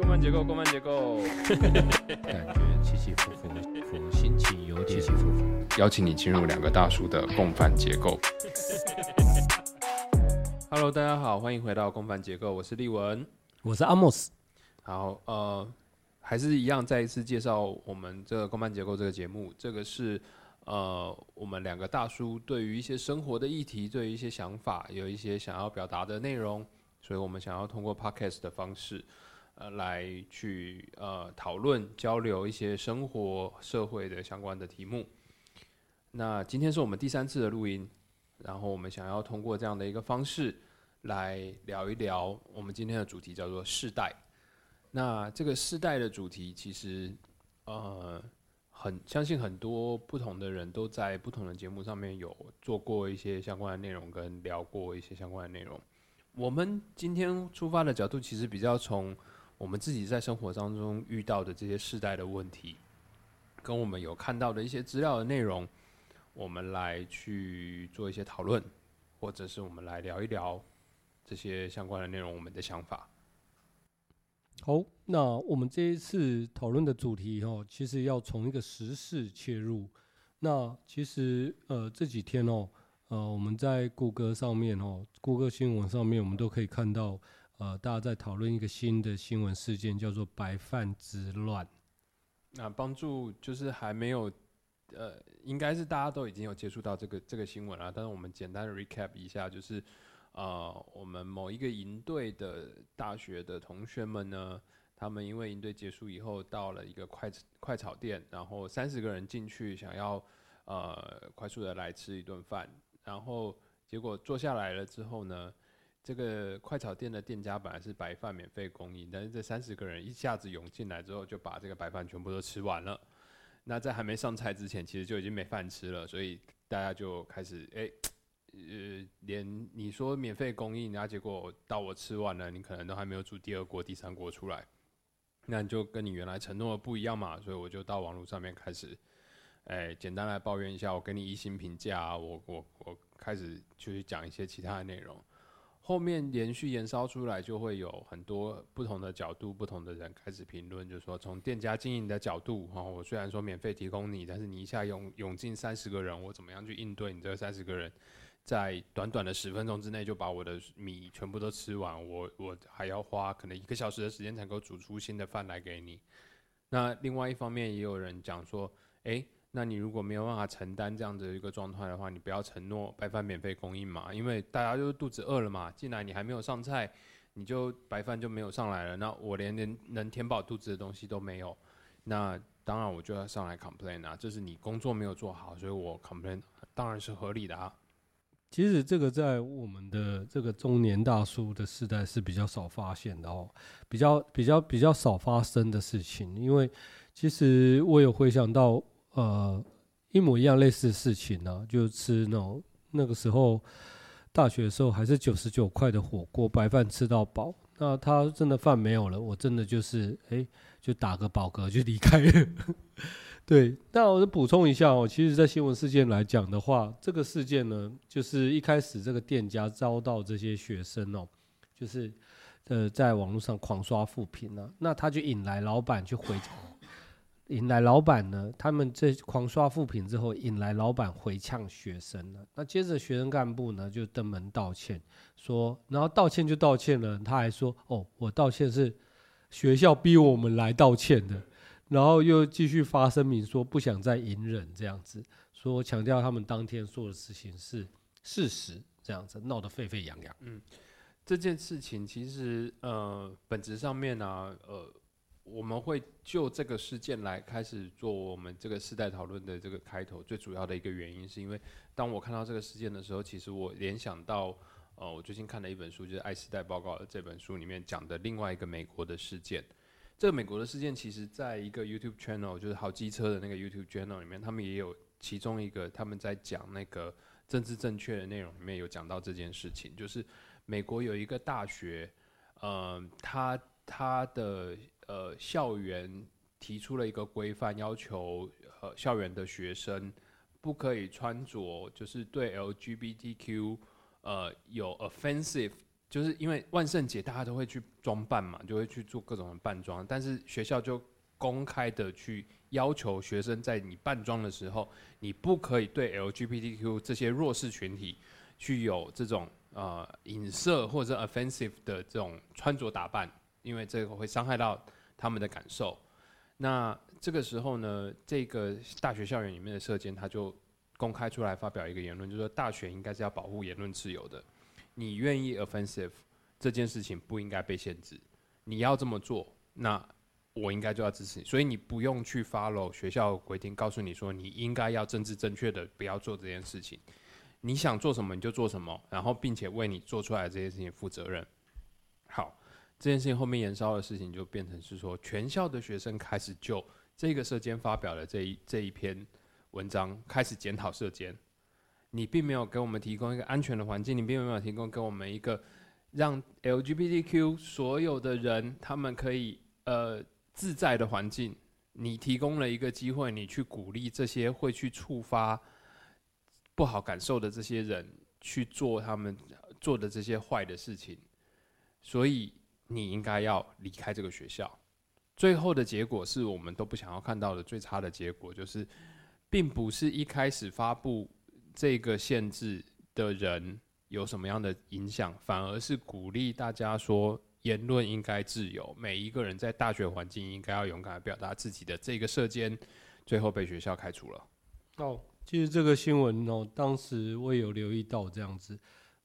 公办结构，公办结构，感觉起起伏伏，伏心情有点起起伏伏。邀请你进入两个大叔的共犯结构。Hello，大家好，欢迎回到共犯结构，我是立文。我是阿莫斯，好，呃，还是一样，再一次介绍我们这个公办结构这个节目。这个是呃，我们两个大叔对于一些生活的议题，对于一些想法，有一些想要表达的内容，所以我们想要通过 Podcast 的方式，呃，来去呃讨论交流一些生活社会的相关的题目。那今天是我们第三次的录音，然后我们想要通过这样的一个方式。来聊一聊我们今天的主题叫做世代。那这个世代的主题其实，呃，很相信很多不同的人都在不同的节目上面有做过一些相关的内容，跟聊过一些相关的内容。我们今天出发的角度其实比较从我们自己在生活当中遇到的这些世代的问题，跟我们有看到的一些资料的内容，我们来去做一些讨论，或者是我们来聊一聊。这些相关的内容，我们的想法。好，那我们这一次讨论的主题哦，其实要从一个时事切入。那其实呃这几天哦，呃我们在谷歌上面哦，谷歌新闻上面，我们都可以看到呃大家在讨论一个新的新闻事件，叫做白饭之乱。那帮助就是还没有呃，应该是大家都已经有接触到这个这个新闻了，但是我们简单的 recap 一下，就是。呃，我们某一个营队的大学的同学们呢，他们因为营队结束以后，到了一个快快炒店，然后三十个人进去，想要呃快速的来吃一顿饭，然后结果坐下来了之后呢，这个快炒店的店家本来是白饭免费供应，但是这三十个人一下子涌进来之后，就把这个白饭全部都吃完了。那在还没上菜之前，其实就已经没饭吃了，所以大家就开始哎。呃，连你说免费供应，然后结果到我吃完了，你可能都还没有煮第二锅、第三锅出来，那就跟你原来承诺的不一样嘛，所以我就到网络上面开始，哎，简单来抱怨一下，我给你一星评价，我我我开始去讲一些其他的内容，后面连续延烧出来，就会有很多不同的角度、不同的人开始评论，就是说从店家经营的角度，哈，我虽然说免费提供你，但是你一下涌涌进三十个人，我怎么样去应对你这三十个人？在短短的十分钟之内就把我的米全部都吃完，我我还要花可能一个小时的时间才够煮出新的饭来给你。那另外一方面也有人讲说，诶，那你如果没有办法承担这样的一个状态的话，你不要承诺白饭免费供应嘛，因为大家就是肚子饿了嘛，进来你还没有上菜，你就白饭就没有上来了，那我连连能填饱肚子的东西都没有，那当然我就要上来 complain 啊，这是你工作没有做好，所以我 complain 当然是合理的啊。其实这个在我们的这个中年大叔的时代是比较少发现的哦，比较比较比较少发生的事情。因为其实我有回想到，呃，一模一样类似的事情呢，就吃那种那个时候大学的时候还是九十九块的火锅，白饭吃到饱。那他真的饭没有了，我真的就是哎，就打个饱嗝就离开了。对，那我补充一下哦，其实，在新闻事件来讲的话，这个事件呢，就是一开始这个店家遭到这些学生哦，就是呃，在网络上狂刷负评呢，那他就引来老板去回，引来老板呢，他们这狂刷负评之后，引来老板回呛学生了。那接着学生干部呢，就登门道歉，说，然后道歉就道歉了，他还说，哦，我道歉是学校逼我们来道歉的。然后又继续发声明说不想再隐忍这样子，说强调他们当天做的事情是事实，这样子闹得沸沸扬扬。嗯，这件事情其实呃本质上面呢，呃我们会就这个事件来开始做我们这个世代讨论的这个开头，最主要的一个原因是因为当我看到这个事件的时候，其实我联想到呃我最近看了一本书，就是《爱时代报告》这本书里面讲的另外一个美国的事件。这个美国的事件，其实在一个 YouTube channel，就是好机车的那个 YouTube channel 里面，他们也有其中一个他们在讲那个政治正确的内容里面有讲到这件事情，就是美国有一个大学，嗯，他他的呃校园提出了一个规范，要求呃校园的学生不可以穿着就是对 LGBTQ 呃有 offensive 就是因为万圣节大家都会去装扮嘛，就会去做各种的扮装，但是学校就公开的去要求学生在你扮装的时候，你不可以对 LGBTQ 这些弱势群体去有这种呃影射或者 offensive 的这种穿着打扮，因为这个会伤害到他们的感受。那这个时候呢，这个大学校园里面的社监他就公开出来发表一个言论，就是说大学应该是要保护言论自由的。你愿意 offensive 这件事情不应该被限制，你要这么做，那我应该就要支持你。所以你不用去 follow 学校规定，告诉你说你应该要政治正确的不要做这件事情。你想做什么你就做什么，然后并且为你做出来这件事情负责任。好，这件事情后面延烧的事情就变成是说，全校的学生开始就这个社监发表了这一这一篇文章开始检讨社监。你并没有给我们提供一个安全的环境，你并没有提供给我们一个让 LGBTQ 所有的人他们可以呃自在的环境。你提供了一个机会，你去鼓励这些会去触发不好感受的这些人去做他们做的这些坏的事情，所以你应该要离开这个学校。最后的结果是我们都不想要看到的最差的结果，就是并不是一开始发布。这个限制的人有什么样的影响？反而是鼓励大家说言论应该自由，每一个人在大学环境应该要勇敢表达自己的。这个社监最后被学校开除了。哦，其实这个新闻哦，当时我也有留意到这样子，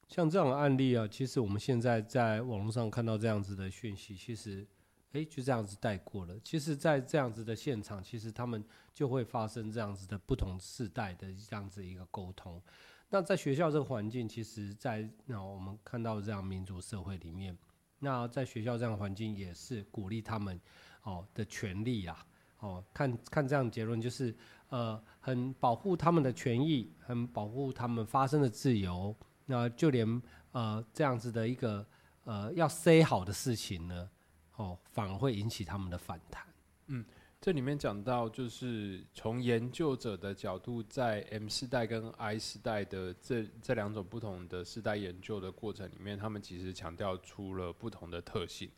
像这样的案例啊，其实我们现在在网络上看到这样子的讯息，其实。诶，就这样子带过了。其实，在这样子的现场，其实他们就会发生这样子的不同世代的这样子一个沟通。那在学校这个环境，其实，在那我们看到这样民主社会里面，那在学校这样环境也是鼓励他们哦的权利啊。哦，看看这样结论，就是呃，很保护他们的权益，很保护他们发生的自由。那就连呃这样子的一个呃要 say 好的事情呢。哦，反而会引起他们的反弹。嗯，这里面讲到，就是从研究者的角度，在 M 世代跟 I 世代的这这两种不同的世代研究的过程里面，他们其实强调出了不同的特性。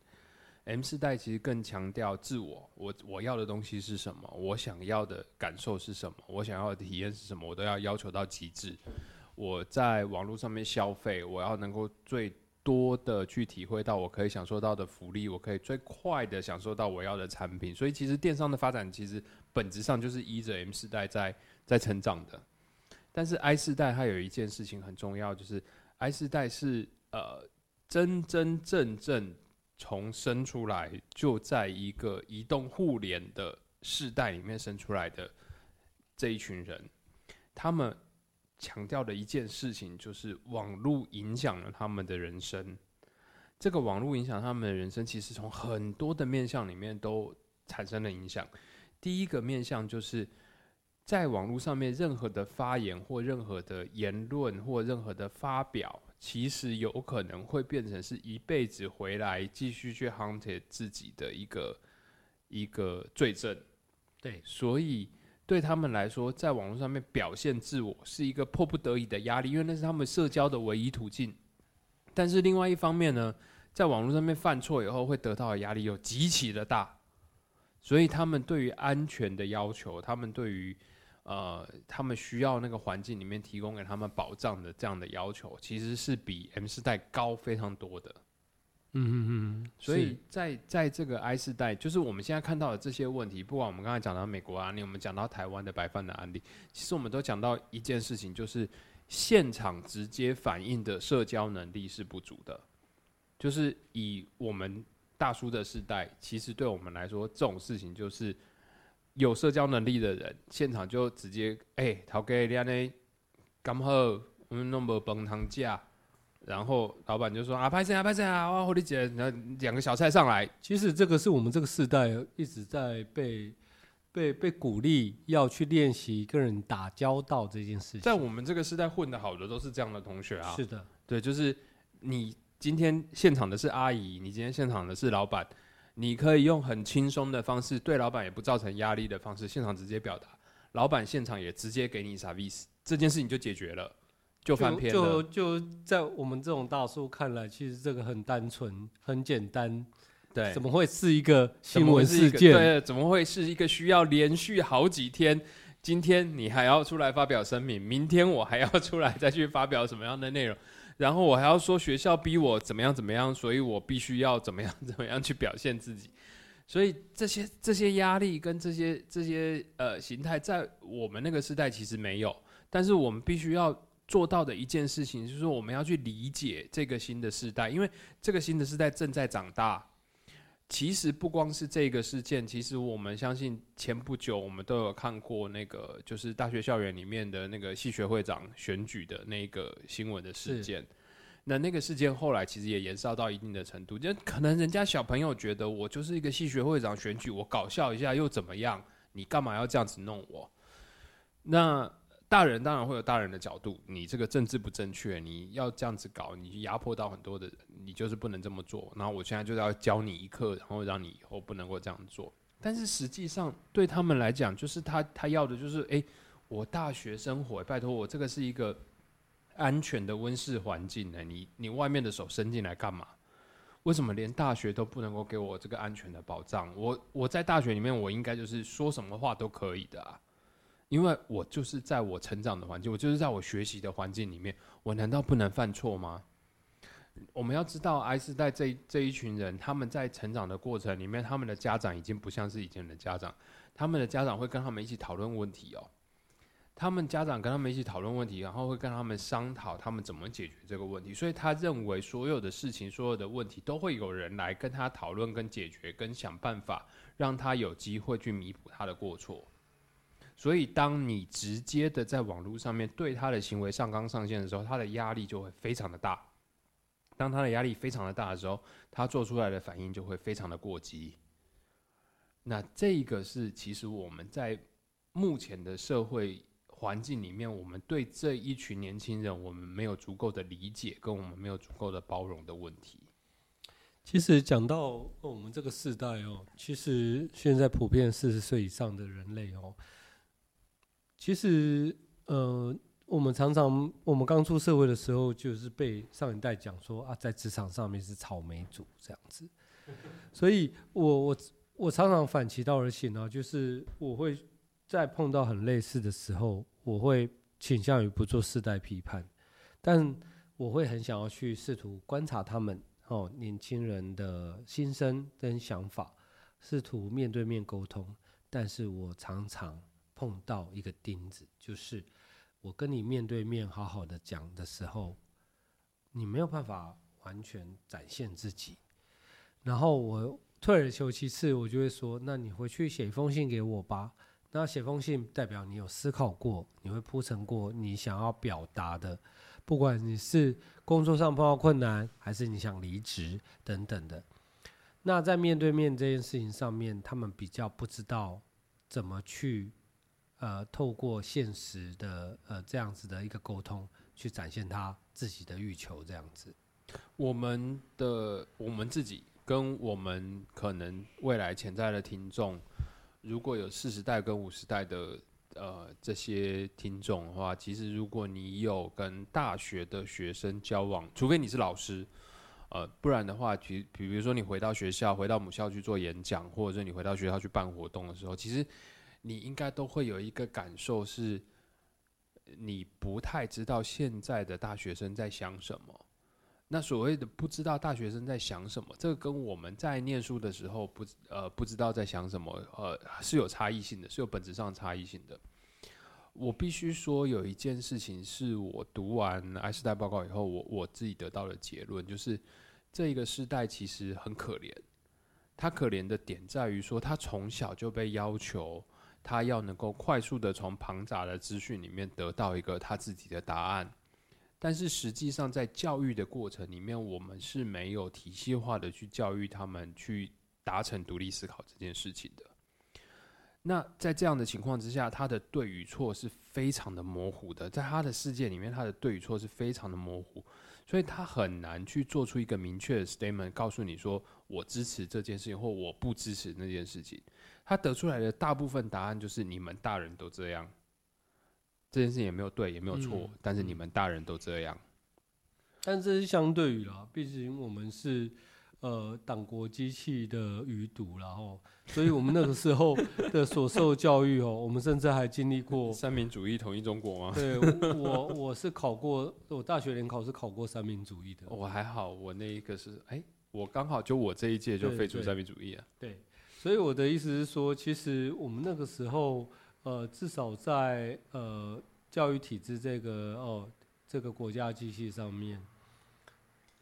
M 世代其实更强调自我，我我要的东西是什么，我想要的感受是什么，我想要的体验是什么，我都要要求到极致。我在网络上面消费，我要能够最。多的去体会到我可以享受到的福利，我可以最快的享受到我要的产品，所以其实电商的发展其实本质上就是依着 M 世代在在成长的。但是 I 世代它有一件事情很重要，就是 I 世代是呃真真正正从生出来就在一个移动互联的世代里面生出来的这一群人，他们。强调的一件事情就是网络影响了他们的人生。这个网络影响他们的人生，其实从很多的面向里面都产生了影响。第一个面向就是在网络上面，任何的发言或任何的言论或任何的发表，其实有可能会变成是一辈子回来继续去 hunt 自己的一个一个罪证。对，所以。对他们来说，在网络上面表现自我是一个迫不得已的压力，因为那是他们社交的唯一途径。但是另外一方面呢，在网络上面犯错以后会得到的压力又极其的大，所以他们对于安全的要求，他们对于呃他们需要那个环境里面提供给他们保障的这样的要求，其实是比 M 世代高非常多的。嗯嗯嗯，所以在在这个 I 世代，就是我们现在看到的这些问题，不管我们刚才讲到美国案例，我们讲到台湾的白饭的案例，其实我们都讲到一件事情，就是现场直接反应的社交能力是不足的。就是以我们大叔的世代，其实对我们来说，这种事情就是有社交能力的人，现场就直接哎，陶哥，你安尼刚好我们弄无饭汤价。然后老板就说啊，拍谁啊，拍谁啊，哇，狐狸姐，然后两个小菜上来。其实这个是我们这个世代一直在被被被鼓励要去练习跟人打交道这件事情。在我们这个时代混得好的都是这样的同学啊。是的，对，就是你今天现场的是阿姨，你今天现场的是老板，你可以用很轻松的方式，对老板也不造成压力的方式，现场直接表达，老板现场也直接给你 service，这件事情就解决了。就翻篇就了。就在我们这种大叔看来，其实这个很单纯、很简单，对，怎么会是一个新闻事件？对，怎么会是一个需要连续好几天？今天你还要出来发表声明，明天我还要 出来再去发表什么样的内容，然后我还要说学校逼我怎么样怎么样，所以我必须要怎么样 怎么样去表现自己。所以这些这些压力跟这些这些呃形态，在我们那个时代其实没有，但是我们必须要做到的一件事情，就是说我们要去理解这个新的时代，因为这个新的时代正在长大。其实不光是这个事件，其实我们相信前不久我们都有看过那个，就是大学校园里面的那个系学会长选举的那个新闻的事件。那那个事件后来其实也延烧到一定的程度，就可能人家小朋友觉得我就是一个系学会长选举，我搞笑一下又怎么样？你干嘛要这样子弄我？那大人当然会有大人的角度，你这个政治不正确，你要这样子搞，你压迫到很多的人，你就是不能这么做。然后我现在就是要教你一课，然后让你以后不能够这样做。但是实际上对他们来讲，就是他他要的就是，诶，我大学生活，拜托我这个是一个安全的温室环境呢，你你外面的手伸进来干嘛？为什么连大学都不能够给我这个安全的保障？我我在大学里面，我应该就是说什么话都可以的啊。因为我就是在我成长的环境，我就是在我学习的环境里面，我难道不能犯错吗？我们要知道，埃斯代这这一群人，他们在成长的过程里面，他们的家长已经不像是以前的家长，他们的家长会跟他们一起讨论问题哦。他们家长跟他们一起讨论问题，然后会跟他们商讨他们怎么解决这个问题，所以他认为所有的事情、所有的问题都会有人来跟他讨论、跟解决、跟想办法，让他有机会去弥补他的过错。所以，当你直接的在网络上面对他的行为上纲上线的时候，他的压力就会非常的大。当他的压力非常的大的时候，他做出来的反应就会非常的过激。那这个是其实我们在目前的社会环境里面，我们对这一群年轻人，我们没有足够的理解，跟我们没有足够的包容的问题。其实讲到我们这个世代哦，其实现在普遍四十岁以上的人类哦，其实呃，我们常常我们刚出社会的时候，就是被上一代讲说啊，在职场上面是草莓族这样子，所以我我我常常反其道而行啊，就是我会在碰到很类似的时候，我会倾向于不做世代批判，但我会很想要去试图观察他们。哦，年轻人的心声跟想法，试图面对面沟通，但是我常常碰到一个钉子，就是我跟你面对面好好的讲的时候，你没有办法完全展现自己，然后我退而求其次，我就会说，那你回去写一封信给我吧。那写封信代表你有思考过，你会铺陈过你想要表达的。不管你是工作上碰到困难，还是你想离职等等的，那在面对面这件事情上面，他们比较不知道怎么去呃透过现实的呃这样子的一个沟通，去展现他自己的欲求这样子。我们的我们自己跟我们可能未来潜在的听众，如果有四十代跟五十代的。呃，这些听众的话，其实如果你有跟大学的学生交往，除非你是老师，呃，不然的话，比比如说你回到学校，回到母校去做演讲，或者是你回到学校去办活动的时候，其实你应该都会有一个感受是，你不太知道现在的大学生在想什么。那所谓的不知道大学生在想什么，这个跟我们在念书的时候不呃不知道在想什么，呃是有差异性的，是有本质上差异性的。我必须说，有一件事情是我读完爱斯代报告以后，我我自己得到的结论，就是这一个时代其实很可怜。他可怜的点在于说，他从小就被要求，他要能够快速的从庞杂的资讯里面得到一个他自己的答案。但是实际上，在教育的过程里面，我们是没有体系化的去教育他们去达成独立思考这件事情的。那在这样的情况之下，他的对与错是非常的模糊的，在他的世界里面，他的对与错是非常的模糊，所以他很难去做出一个明确的 statement，告诉你说我支持这件事情，或我不支持那件事情。他得出来的大部分答案就是你们大人都这样，这件事情也没有对，也没有错，嗯但是你们大人都这样，但这是相对于啦，毕竟我们是呃党国机器的余毒啦吼，所以我们那个时候的所受教育哦，我们甚至还经历过。三民主义统一中国吗？对我我是考过，我大学联考是考过三民主义的。我还好，我那一个是，哎、我刚好就我这一届就废除三民主义啊。对，所以我的意思是说，其实我们那个时候，呃，至少在呃教育体制这个哦这个国家机器上面，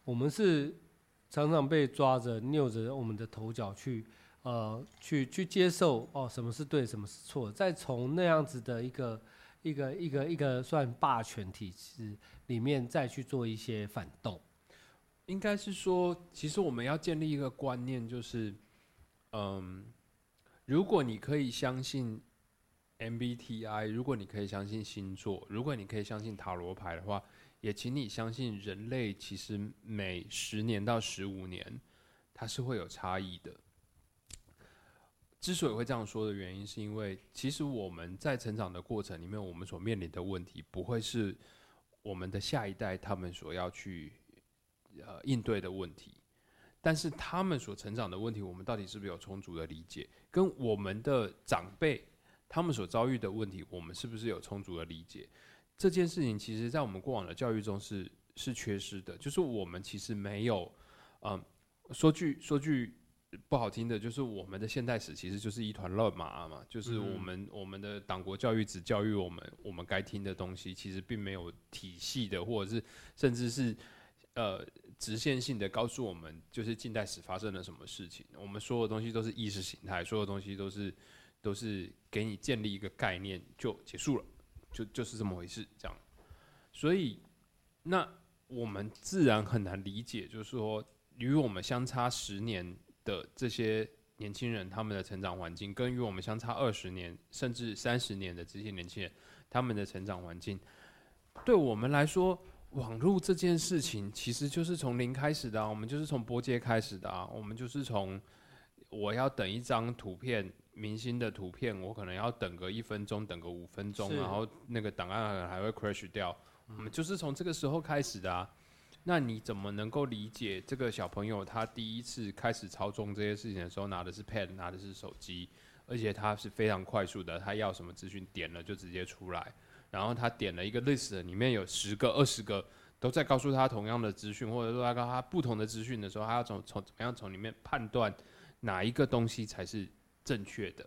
我们是常常被抓着扭着我们的头角去呃去去接受哦什么是对，什么是错，再从那样子的一个一个一个一个算霸权体制里面再去做一些反动。应该是说，其实我们要建立一个观念，就是，嗯，如果你可以相信 MBTI，如果你可以相信星座，如果你可以相信塔罗牌的话，也请你相信人类其实每十年到十五年，它是会有差异的。之所以会这样说的原因，是因为其实我们在成长的过程里面，我们所面临的问题，不会是我们的下一代他们所要去呃应对的问题，但是他们所成长的问题，我们到底是不是有充足的理解？跟我们的长辈他们所遭遇的问题，我们是不是有充足的理解？这件事情，其实在我们过往的教育中是是缺失的，就是我们其实没有，嗯，说句说句不好听的，就是我们的现代史其实就是一团乱麻嘛，就是我们、我们的党国教育只教育我们我们该听的东西，其实并没有体系的，或者是甚至是呃直线性的告诉我们，就是近代史发生了什么事情。我们所有东西都是意识形态，所有东西都是都是给你建立一个概念就结束了，就就是这么回事，这样。所以那我们自然很难理解，就是说与我们相差十年的这些年轻人，他们的成长环境，跟与我们相差二十年甚至三十年的这些年轻人，他们的成长环境，对我们来说，网络这件事情其实就是从零开始的啊，我们就是从波接开始的啊，我们就是从我要等一张图片，明星的图片，我可能要等个一分钟，等个五分钟，然后那个档案可能还会 crash 掉，我们就是从这个时候开始的啊。那你怎么能够理解这个小朋友他第一次开始操纵这些事情的时候，拿的是 pad，拿的是手机，而且他是非常快速的，他要什么资讯点了就直接出来，然后他点了一个 list，里面有十个、二十个都在告诉他同样的资讯，或者说他告诉他不同的资讯的时候，他要从从怎么样从里面判断哪一个东西才是正确的。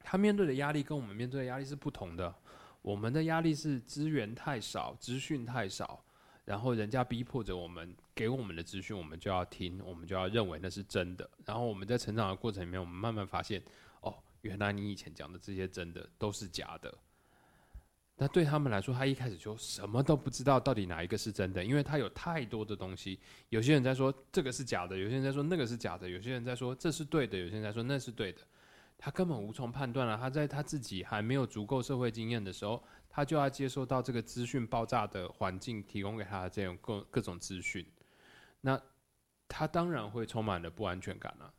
他面对的压力跟我们面对的压力是不同的。我们的压力是资源太少，资讯太少，然后人家逼迫着我们给我们的资讯，我们就要听，我们就要认为那是真的。然后我们在成长的过程里面，我们慢慢发现，哦，原来你以前讲的这些真的都是假的。那对他们来说，他一开始就什么都不知道，到底哪一个是真的，因为他有太多的东西。有些人在说这个是假的，有些人在说那个是假的，有些人在说这是对的，有些人在说那是对的。他根本无从判断了。他在他自己还没有足够社会经验的时候，他就要接受到这个资讯爆炸的环境提供给他的这种各各种资讯，那他当然会充满了不安全感了、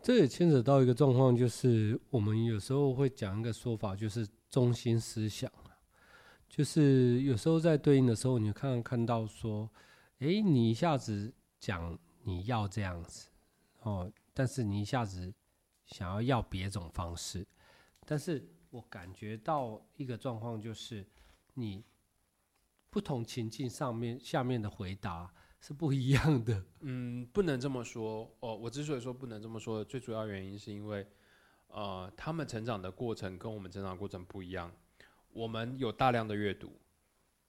这也牵扯到一个状况，就是我们有时候会讲一个说法，就是中心思想就是有时候在对应的时候，你看看到说，诶，你一下子讲你要这样子哦，但是你一下子想要要别种方式，但是我感觉到一个状况就是你不同情境上面下面的回答是不一样的。嗯，不能这么说哦。我之所以说不能这么说，最主要原因是因为，呃，他们成长的过程跟我们成长的过程不一样。我们有大量的阅读，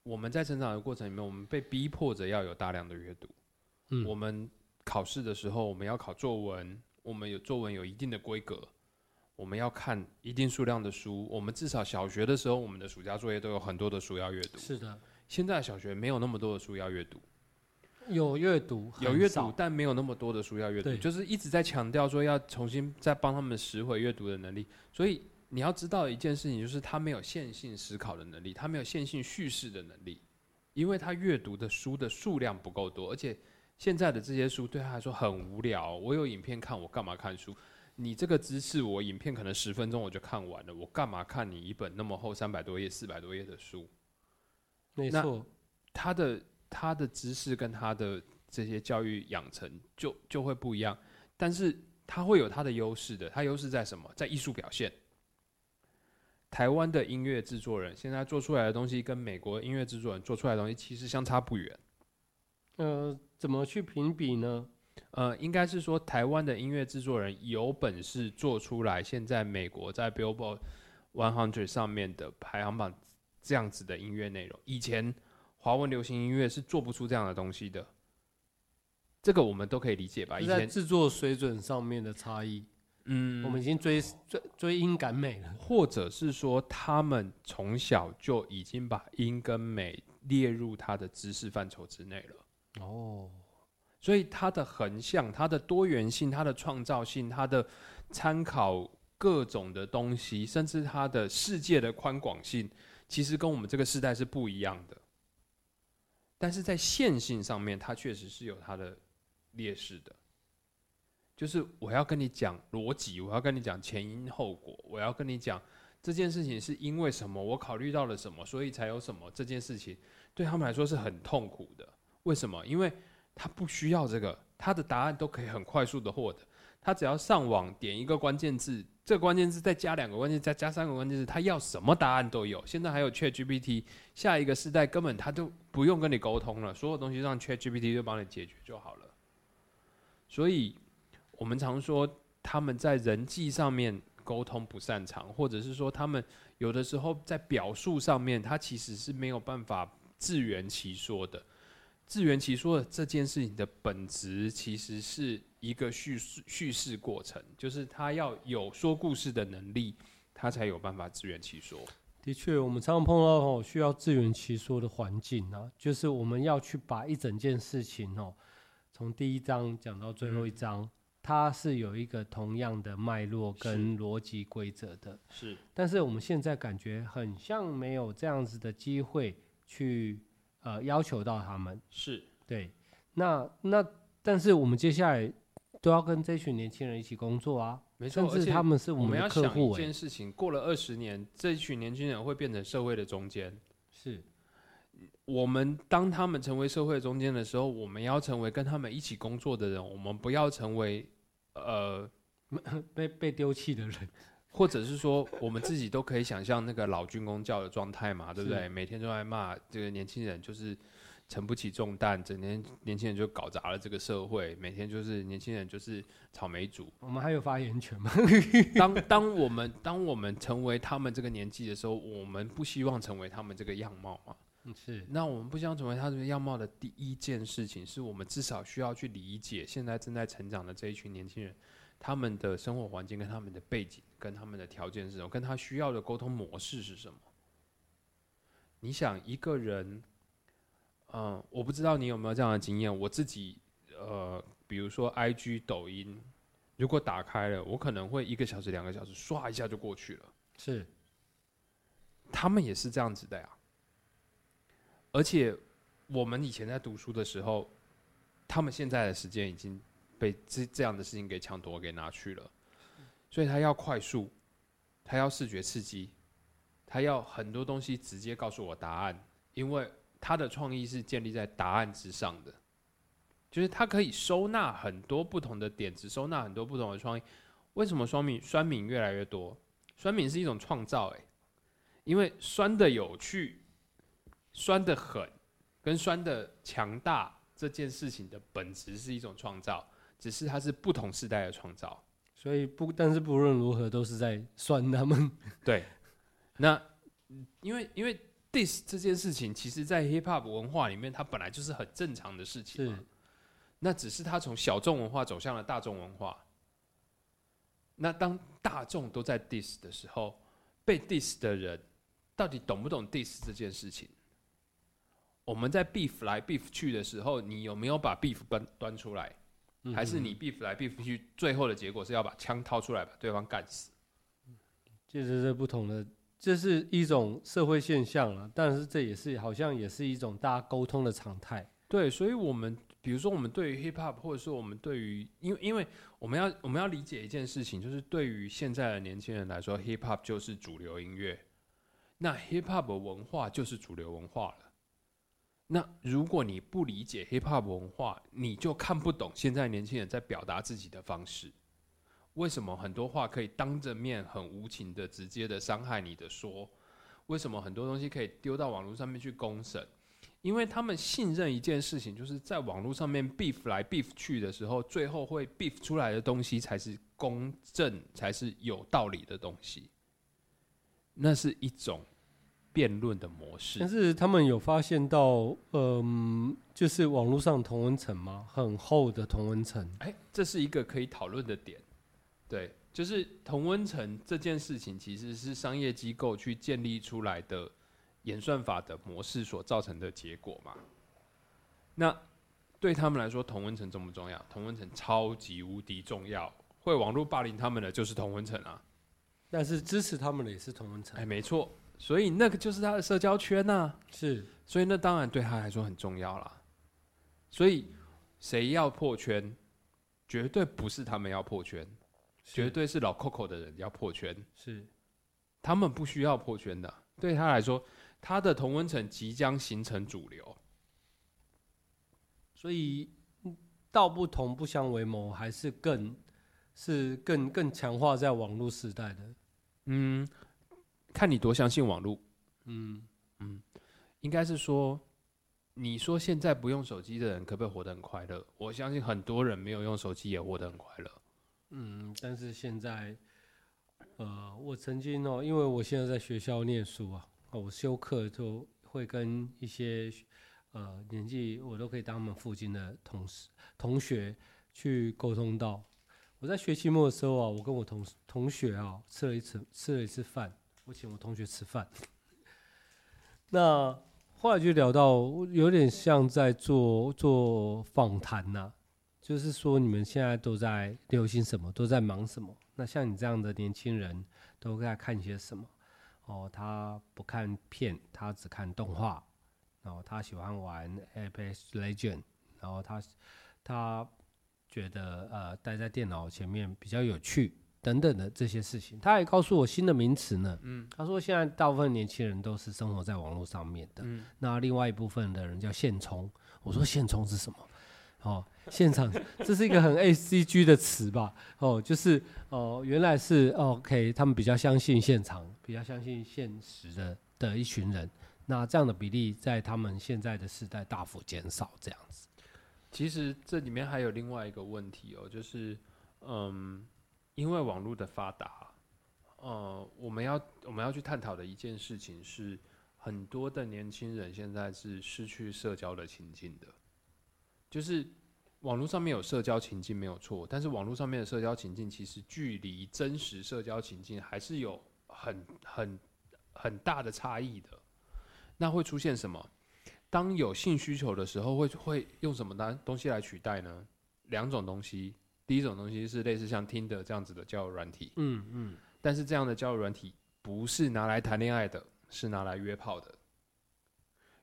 我们在成长的过程里面，我们被逼迫着要有大量的阅读。嗯我们考试的时候，我们要考作文，我们有作文有一定的规格，我们要看一定数量的书。我们至少小学的时候，我们的暑假作业都有很多的书要阅读。是的，现在小学没有那么多的书要阅读。有阅读，有阅读，但没有那么多的书要阅读，对就是一直在强调说要重新再帮他们拾回阅读的能力。所以你要知道一件事情，就是他没有线性思考的能力，他没有线性叙事的能力，因为他阅读的书的数量不够多，而且现在的这些书对他来说很无聊。我有影片看，我干嘛看书？你这个知识，我影片可能十分钟我就看完了，我干嘛看你一本那么厚三百多页、四百多页的书？没错，他的他的知识跟他的这些教育养成就就会不一样，但是他会有他的优势的。他优势在什么？在艺术表现。台湾的音乐制作人现在做出来的东西，跟美国音乐制作人做出来的东西其实相差不远。呃，怎么去评比呢？呃，应该是说台湾的音乐制作人有本事做出来，现在美国在 Billboard One Hundred 上面的排行榜这样子的音乐内容。以前华文流行音乐是做不出这样的东西的，这个我们都可以理解吧？以前制作水准上面的差异，嗯，我们已经追追追音感美了。或者是说他们从小就已经把音跟美列入他的知识范畴之内了。哦，所以它的横向、它的多元性、它的创造性、它的参考各种的东西，甚至它的世界的宽广性，其实跟我们这个时代是不一样的。但是在线性上面，它确实是有它的劣势的。就是我要跟你讲逻辑，我要跟你讲前因后果，我要跟你讲这件事情是因为什么，我考虑到了什么，所以才有什么。这件事情对他们来说是很痛苦的。为什么？因为他不需要这个，他的答案都可以很快速的获得。他只要上网点一个关键字，这个关键字再加两个关键字，再加三个关键字，他要什么答案都有。现在还有 Chat GPT，下一个时代根本他都不用跟你沟通了，所有东西让 Chat GPT 就帮你解决就好了。所以，我们常说他们在人际上面沟通不擅长，或者是说他们有的时候在表述上面，他其实是没有办法自圆其说的。自圆其说的这件事情的本质，其实是一个叙事叙事过程，就是他要有说故事的能力，他才有办法自圆其说。的确，我们常常碰到哦需要自圆其说的环境啊，就是我们要去把一整件事情哦，从第一章讲到最后一章，它是有一个同样的脉络跟逻辑规则的。是但是我们现在感觉很像没有这样子的机会去呃要求到他们。是，对，那那但是我们接下来都要跟这群年轻人一起工作啊，没错。而且他们是我们们要想一件事情，过了二十年，这一群年轻人会变成社会的中间。是我们当他们成为社会中间的时候，我们要成为跟他们一起工作的人，我们不要成为呃，被被丢弃的人，或者是说我们自己都可以想象那个老军工教的状态嘛，对不对？每天都在骂这个年轻人就是承不起重担，整天年轻人就搞砸了这个社会，每天就是年轻人就是草莓族。我们还有发言权吗？当当我们当我们成为他们这个年纪的时候，我们不希望成为他们这个样貌嘛？嗯是那我们不希望成为他这个样貌的第一件事情，是我们至少需要去理解现在正在成长的这一群年轻人，他们的生活环境、跟他们的背景、跟他们的条件是什么，跟他需要的沟通模式是什么。你想一个人，嗯、我不知道你有没有这样的经验，我自己，呃，比如说 IG、抖音，如果打开了，我可能会一个小时、两个小时，唰一下就过去了。是他们也是这样子的呀。而且我们以前在读书的时候，他们现在的时间已经被这这样的事情给抢夺、给拿去了，所以他要快速，他要视觉刺激，他要很多东西直接告诉我答案，因为他的创意是建立在答案之上的，就是他可以收纳很多不同的点子，收纳很多不同的创意。为什么酸敏酸敏越来越多？酸敏是一种创造，哎，因为酸的有趣、酸的狠，跟酸的强大这件事情的本质是一种创造，只是它是不同时代的创造。所以不，但是不论如何都是在酸他们。对，那嗯因为因为 diss 这件事情，其实在 hip hop 文化里面，它本来就是很正常的事情嘛是。那只是它从小众文化走向了大众文化。那当大众都在 diss 的时候，被 diss 的人到底懂不懂 diss 这件事情？我们在 beef 来 beef 去的时候，你有没有把 beef 端端出来？还是你 beef 来 beef 去，最后的结果是要把枪掏出来把对方干死？这是不同的，这是一种社会现象了，但是这也是好像也是一种大家沟通的常态。对，所以我们比如说我们对于 hip hop，或者说我们对于，因为因为我们要我们要理解一件事情，就是对于现在的年轻人来说，hip hop 就是主流音乐，那 hip hop 文化就是主流文化了。那如果你不理解 hip hop 文化，你就看不懂现在年轻人在表达自己的方式。为什么很多话可以当着面很无情的、直接的伤害你的说？为什么很多东西可以丢到网络上面去公审？因为他们信任一件事情，就是在网络上面 beef 来 beef 去的时候，最后会 beef 出来的东西才是公正、才是有道理的东西。那是一种辩论的模式。但是他们有发现到，嗯，就是网络上同温层吗？很厚的同温层。哎，这是一个可以讨论的点。对，就是同温层这件事情，其实是商业机构去建立出来的演算法的模式所造成的结果嘛。那对他们来说，同温层重不重要？同温层超级无敌重要。会网络霸凌他们的就是同温层啊。但是支持他们的也是同温层。哎，没错。所以那个就是他的社交圈呐。是。所以那当然对他来说很重要啦。所以谁要破圈，绝对不是他们要破圈。绝对是老 Coco 的人要破圈，是他们不需要破圈的。对他来说，他的同温层即将形成主流，所以道不同不相为谋，还是更是更更强化在网络时代的。嗯，看你多相信网络。嗯嗯，应该是说，你说现在不用手机的人可不可以活得很快乐？我相信很多人没有用手机也活得很快乐。嗯，但是现在，呃，我曾经哦，因为我现在在学校念书啊，我修课就会跟一些呃年纪我都可以当他们附近的同事同学去沟通到，我在学期末的时候啊，我跟我同同学啊吃了一次吃了一次饭，我请我同学吃饭，那后来就聊到有点像在做做访谈呐。就是说，你们现在都在流行什么？都在忙什么？那像你这样的年轻人，都在看些什么？哦，他不看片，他只看动画。然后他喜欢玩 Apex Legend，然后他他觉得呃，待在电脑前面比较有趣等等的这些事情。他还告诉我新的名词呢。嗯，他说现在大部分年轻人都是生活在网络上面的。嗯，那另外一部分的人叫现充。我说现充是什么？哦，现场 这是一个很 A C G 的词吧？哦，就是哦，原来是 OK，他们比较相信现场，比较相信现实的的一群人。那这样的比例在他们现在的时代大幅减少，这样子。其实这里面还有另外一个问题哦，就是嗯，因为网络的发达，呃，我们要我们要去探讨的一件事情是，很多的年轻人现在是失去社交的情境的。就是网络上面有社交情境没有错，但是网络上面的社交情境其实距离真实社交情境还是有很很很大的差异的。那会出现什么？当有性需求的时候，会会用什么东东西来取代呢？两种东西，第一种东西是类似像听的这样子的交友软体，嗯嗯，但是这样的交友软体不是拿来谈恋爱的，是拿来约炮的。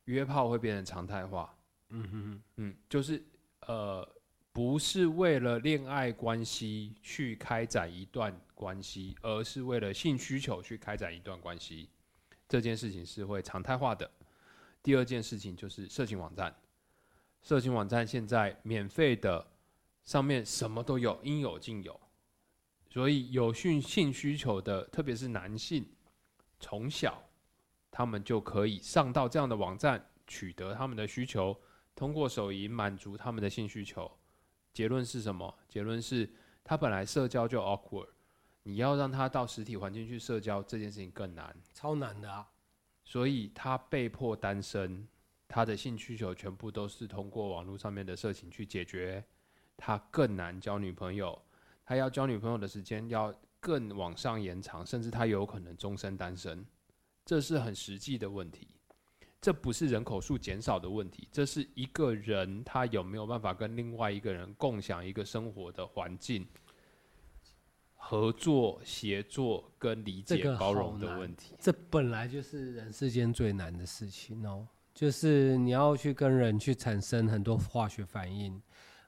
约炮会变成常态化。嗯哼嗯，就是呃，不是为了恋爱关系去开展一段关系，而是为了性需求去开展一段关系，这件事情是会常态化的。第二件事情就是色情网站，色情网站现在免费的，上面什么都有，应有尽有，所以有性性需求的，特别是男性，从小他们就可以上到这样的网站，取得他们的需求。通过手淫满足他们的性需求，结论是什么？结论是他本来社交就 awkward，你要让他到实体环境去社交，这件事情更难，超难的啊！所以他被迫单身，他的性需求全部都是通过网络上面的色情去解决，他更难交女朋友，他要交女朋友的时间要更往上延长，甚至他有可能终身单身，这是很实际的问题。这不是人口数减少的问题，这是一个人他有没有办法跟另外一个人共享一个生活的环境、合作、协作跟理解、包容的问题。这本来就是人世间最难的事情哦。就是你要去跟人去产生很多化学反应，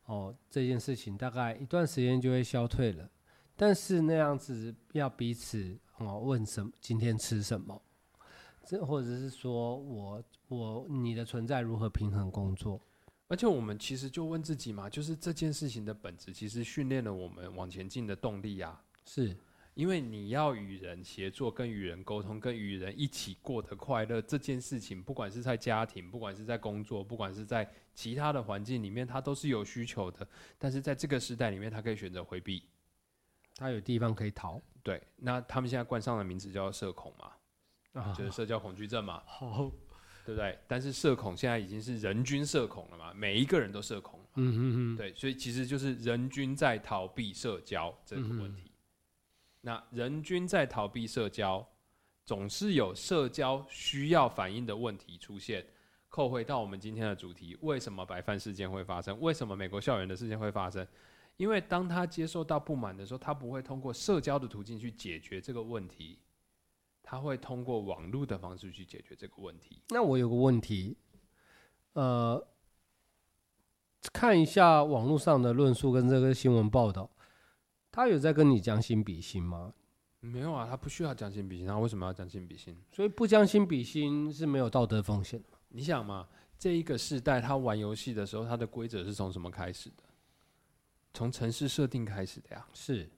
哦，这件事情大概一段时间就会消退了。但是那样子要彼此哦问什么今天吃什么，这或者是说我我你的存在如何平衡工作，而且我们其实就问自己嘛，就是这件事情的本质，其实训练了我们往前进的动力呀。是因为你要与人协作，跟与人沟通，跟与人一起过得快乐这件事情，不管是在家庭，不管是在工作，不管是在其他的环境里面，它都是有需求的。但是在这个时代里面，他可以选择回避。他有地方可以逃，对，那他们现在冠上的名字叫社恐嘛，啊就是社交恐惧症嘛，好，对不对？但是社恐现在已经是人均社恐了嘛，每一个人都社恐嗯，嗯哼哼，对，所以其实就是人均在逃避社交这个问题。那人均在逃避社交，总是有社交需要反应的问题出现。扣回到我们今天的主题，为什么白饭事件会发生？为什么美国校园的事件会发生？因为当他接受到不满的时候，他不会通过社交的途径去解决这个问题，他会通过网络的方式去解决这个问题。那我有个问题，呃，看一下网络上的论述跟这个新闻报道，他有在跟你将心比心吗？没有啊，他不需要将心比心，他为什么要将心比心？所以不将心比心是没有道德风险的。你想嘛，这一个世代他玩游戏的时候，他的规则是从什么开始的？从城市设定开始的呀。是，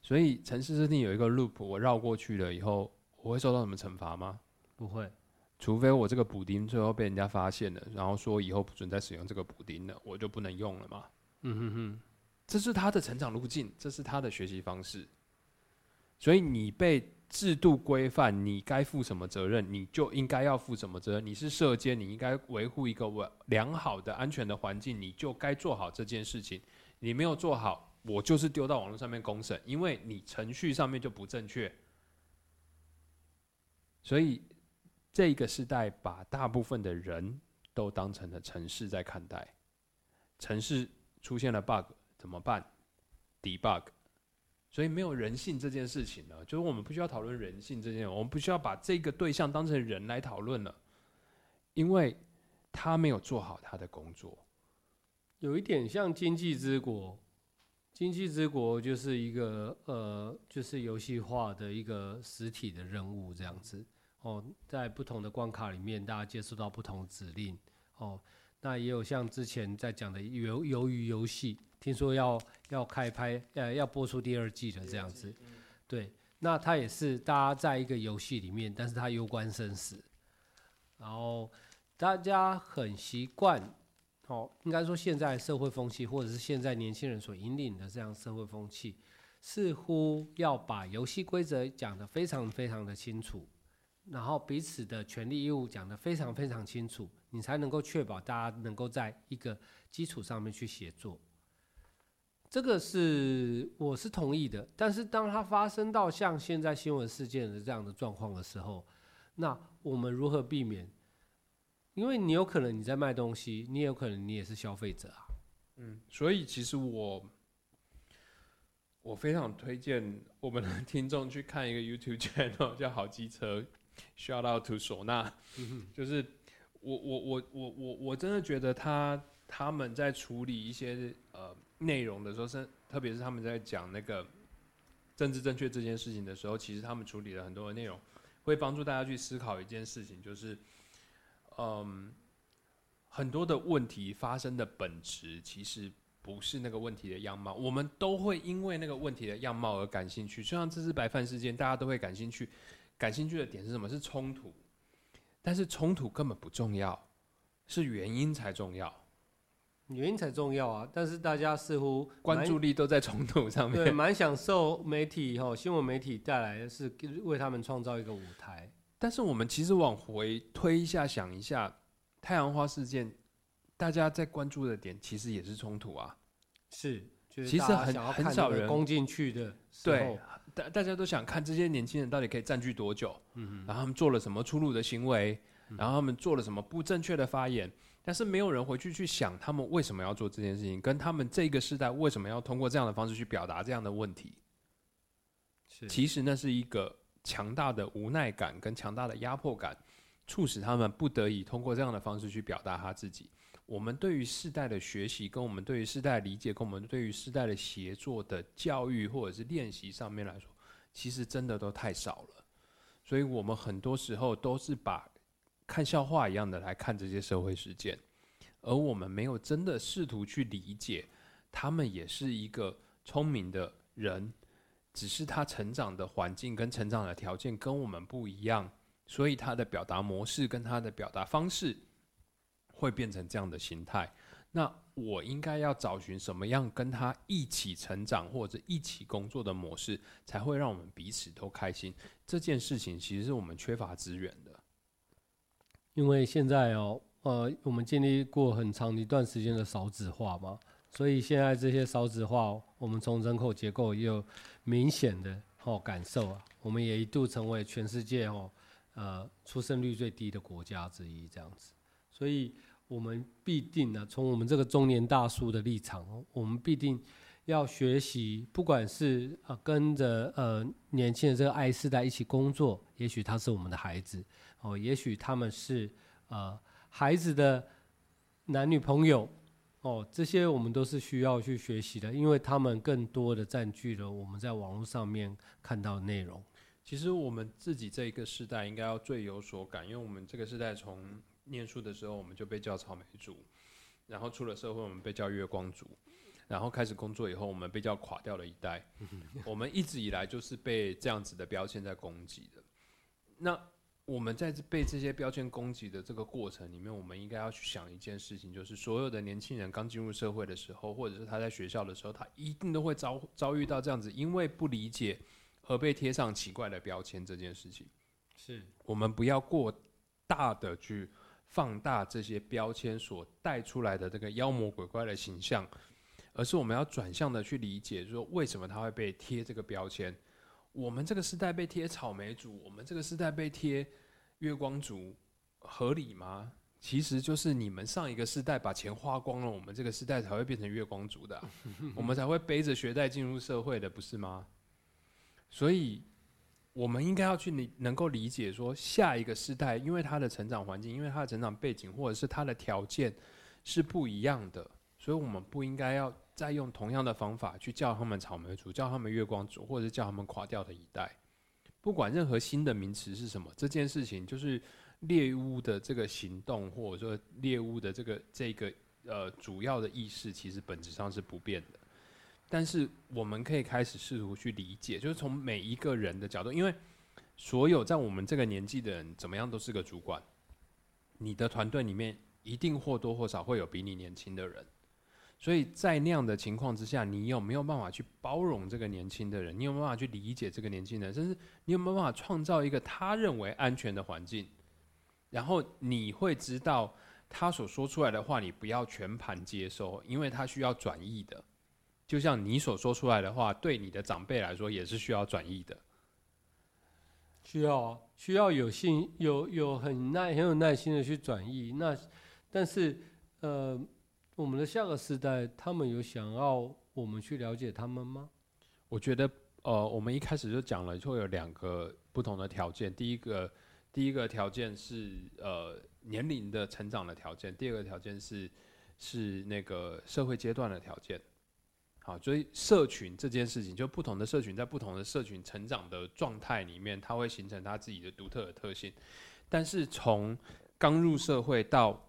所以城市设定有一个 loop，我绕过去了以后，我会受到什么惩罚吗？不会。除非我这个补丁最后被人家发现了，然后说以后不准再使用这个补丁了，我就不能用了嘛。嗯哼哼，这是他的成长路径，这是他的学习方式。所以你被制度规范，你该负什么责任，你就应该要负什么责任。你是社监，你应该维护一个稳良好的、安全的环境，你就该做好这件事情。你没有做好，我就是丢到网络上面公审，因为你程序上面就不正确。所以这个时代把大部分的人都当成了城市在看待，城市出现了 bug 怎么办？debug。所以没有人性这件事情呢，就是我们不需要讨论人性这件，我们不需要把这个对象当成人来讨论了，因为他没有做好他的工作。有一点像经济之国，经济之国就是一个呃，就是游戏化的一个实体的任务这样子。哦，在不同的关卡里面，大家接触到不同指令。哦，那也有像之前在讲的鱿鱿鱼游戏。听说要要开拍，呃，要播出第二季的这样子，对，那它也是大家在一个游戏里面，但是它攸关生死，然后大家很习惯，哦，应该说现在社会风气，或者是现在年轻人所引领的这样社会风气，似乎要把游戏规则讲得非常非常的清楚，然后彼此的权利义务讲得非常非常清楚，你才能够确保大家能够在一个基础上面去协作。这个是我是同意的，但是当它发生到像现在新闻事件的这样的状况的时候，那我们如何避免？因为你有可能你在卖东西，你也有可能你也是消费者啊。嗯，所以其实我我非常推荐我们的 听众去看一个 YouTube channel 叫好机车，Shout out to 唢呐，就是我我我我我我真的觉得他他们在处理一些呃。内容的时候是，特别是他们在讲那个政治正确这件事情的时候，其实他们处理了很多的内容，会帮助大家去思考一件事情，就是，嗯，很多的问题发生的本质其实不是那个问题的样貌，我们都会因为那个问题的样貌而感兴趣，就像这次白饭事件，大家都会感兴趣，感兴趣的点是什么？是冲突，但是冲突根本不重要，是原因才重要。原因才重要啊！但是大家似乎关注力都在冲突上面，对，蛮享受媒体哈新闻媒体带来的是为他们创造一个舞台。但是我们其实往回推一下，想一下太阳花事件，大家在关注的点其实也是冲突啊。是，其实很很少人攻进去的。对，大大家都想看这些年轻人到底可以占据多久，嗯，然后他们做了什么粗鲁的行为，然后他们做了什么不正确的发言。但是没有人回去去想他们为什么要做这件事情，跟他们这个时代为什么要通过这样的方式去表达这样的问题。是，其实那是一个强大的无奈感跟强大的压迫感，促使他们不得已通过这样的方式去表达他自己。我们对于世代的学习，跟我们对于世代理解，跟我们对于世代的协作的教育或者是练习上面来说，其实真的都太少了。所以我们很多时候都是把看笑话一样的来看这些社会事件，而我们没有真的试图去理解，他们也是一个聪明的人，只是他成长的环境跟成长的条件跟我们不一样，所以他的表达模式跟他的表达方式。会变成这样的心态，那我应该要找寻什么样跟他一起成长或者一起工作的模式，才会让我们彼此都开心？这件事情其实是我们缺乏资源的，因为现在哦，呃，我们经历过很长一段时间的少子化嘛，所以现在这些少子化，我们从人口结构也有明显的哦感受啊，我们也一度成为全世界哦，呃，出生率最低的国家之一，这样子，所以。我们必定呢，从我们这个中年大叔的立场，我们必定要学习，不管是呃跟着呃年轻的这个爱世代一起工作，也许他是我们的孩子哦，也许他们是呃孩子的男女朋友哦，这些我们都是需要去学习的，因为他们更多的占据了我们在网络上面看到的内容。其实我们自己这一个时代应该要最有所感，因为我们这个时代从念书的时候，我们就被叫草莓族；然后出了社会，我们被叫月光族；然后开始工作以后，我们被叫垮掉了一代。我们一直以来就是被这样子的标签在攻击的。那我们在被这些标签攻击的这个过程里面，我们应该要去想一件事情，就是所有的年轻人刚进入社会的时候，或者是他在学校的时候，他一定都会遭遭遇到这样子，因为不理解而被贴上奇怪的标签这件事情。是我们不要过大的去。放大这些标签所带出来的这个妖魔鬼怪的形象，而是我们要转向的去理解，说为什么他会被贴这个标签？我们这个时代被贴草莓族，我们这个时代被贴月光族，合理吗？其实就是你们上一个世代把钱花光了，我们这个时代才会变成月光族的，我们才会背着学贷进入社会的，不是吗？所以。我们应该要去理，能够理解说下一个世代，因为他的成长环境，因为他的成长背景，或者是他的条件是不一样的，所以我们不应该要再用同样的方法去叫他们草莓族，叫他们月光族，或者是叫他们垮掉的一代。不管任何新的名词是什么，这件事情就是猎巫的这个行动，或者说猎巫的这个这个呃主要的意识，其实本质上是不变的。但是我们可以开始试图去理解，就是从每一个人的角度，因为所有在我们这个年纪的人，怎么样都是个主管。你的团队里面一定或多或少会有比你年轻的人，所以在那样的情况之下，你有没有办法去包容这个年轻的人？你有没有办法去理解这个年轻人？甚至你有没有办法创造一个他认为安全的环境？然后你会知道他所说出来的话，你不要全盘接收，因为他需要转译的。就像你所说出来的话，对你的长辈来说也是需要转译的，需要需要有信有有很耐很有耐心的去转译。那但是呃，我们的下个时代，他们有想要我们去了解他们吗？我觉得呃，我们一开始就讲了，会有两个不同的条件。第一个第一个条件是呃年龄的成长的条件，第二个条件是是那个社会阶段的条件。好，所以社群这件事情，就不同的社群在不同的社群成长的状态里面，它会形成它自己的独特的特性。但是从刚入社会到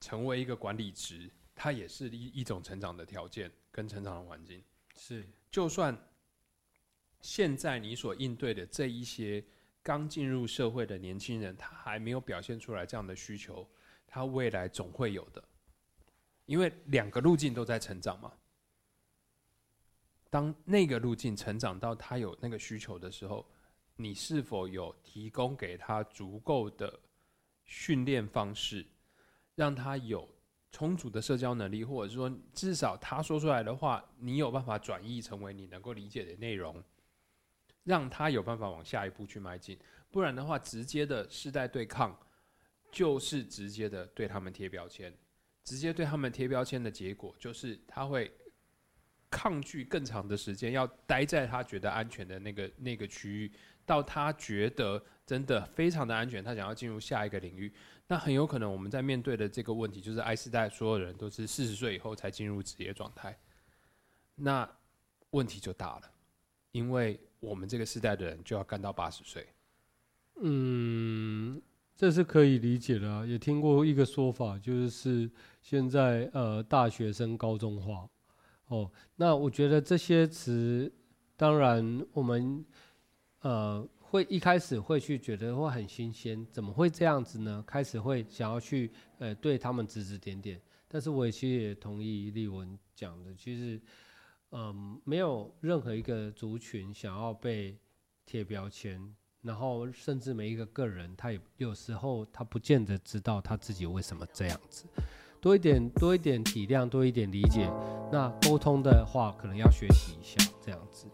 成为一个管理职，它也是一一种成长的条件跟成长的环境。是，就算现在你所应对的这一些刚进入社会的年轻人，他还没有表现出来这样的需求，他未来总会有的，因为两个路径都在成长嘛。当那个路径成长到他有那个需求的时候，你是否有提供给他足够的训练方式，让他有充足的社交能力，或者是说至少他说出来的话，你有办法转译成为你能够理解的内容，让他有办法往下一步去迈进。不然的话，直接的世代对抗就是直接的对他们贴标签，直接对他们贴标签的结果就是他会。抗拒更长的时间，要待在他觉得安全的那个那个区域，到他觉得真的非常的安全，他想要进入下一个领域，那很有可能我们在面对的这个问题就是，I 世代所有人都是四十岁以后才进入职业状态，那问题就大了，因为我们这个时代的人就要干到八十岁。嗯，这是可以理解的，也听过一个说法，就是现在呃大学生高中化。哦，那我觉得这些词，当然我们呃会一开始会去觉得会很新鲜，怎么会这样子呢？开始会想要去呃对他们指指点点。但是我也其实也同意立文讲的，其实嗯没有任何一个族群想要被贴标签，然后甚至每一个个人，他也有时候他不见得知道他自己为什么这样子。多一点，多一点体谅，多一点理解。那沟通的话，可能要学习一下，这样子。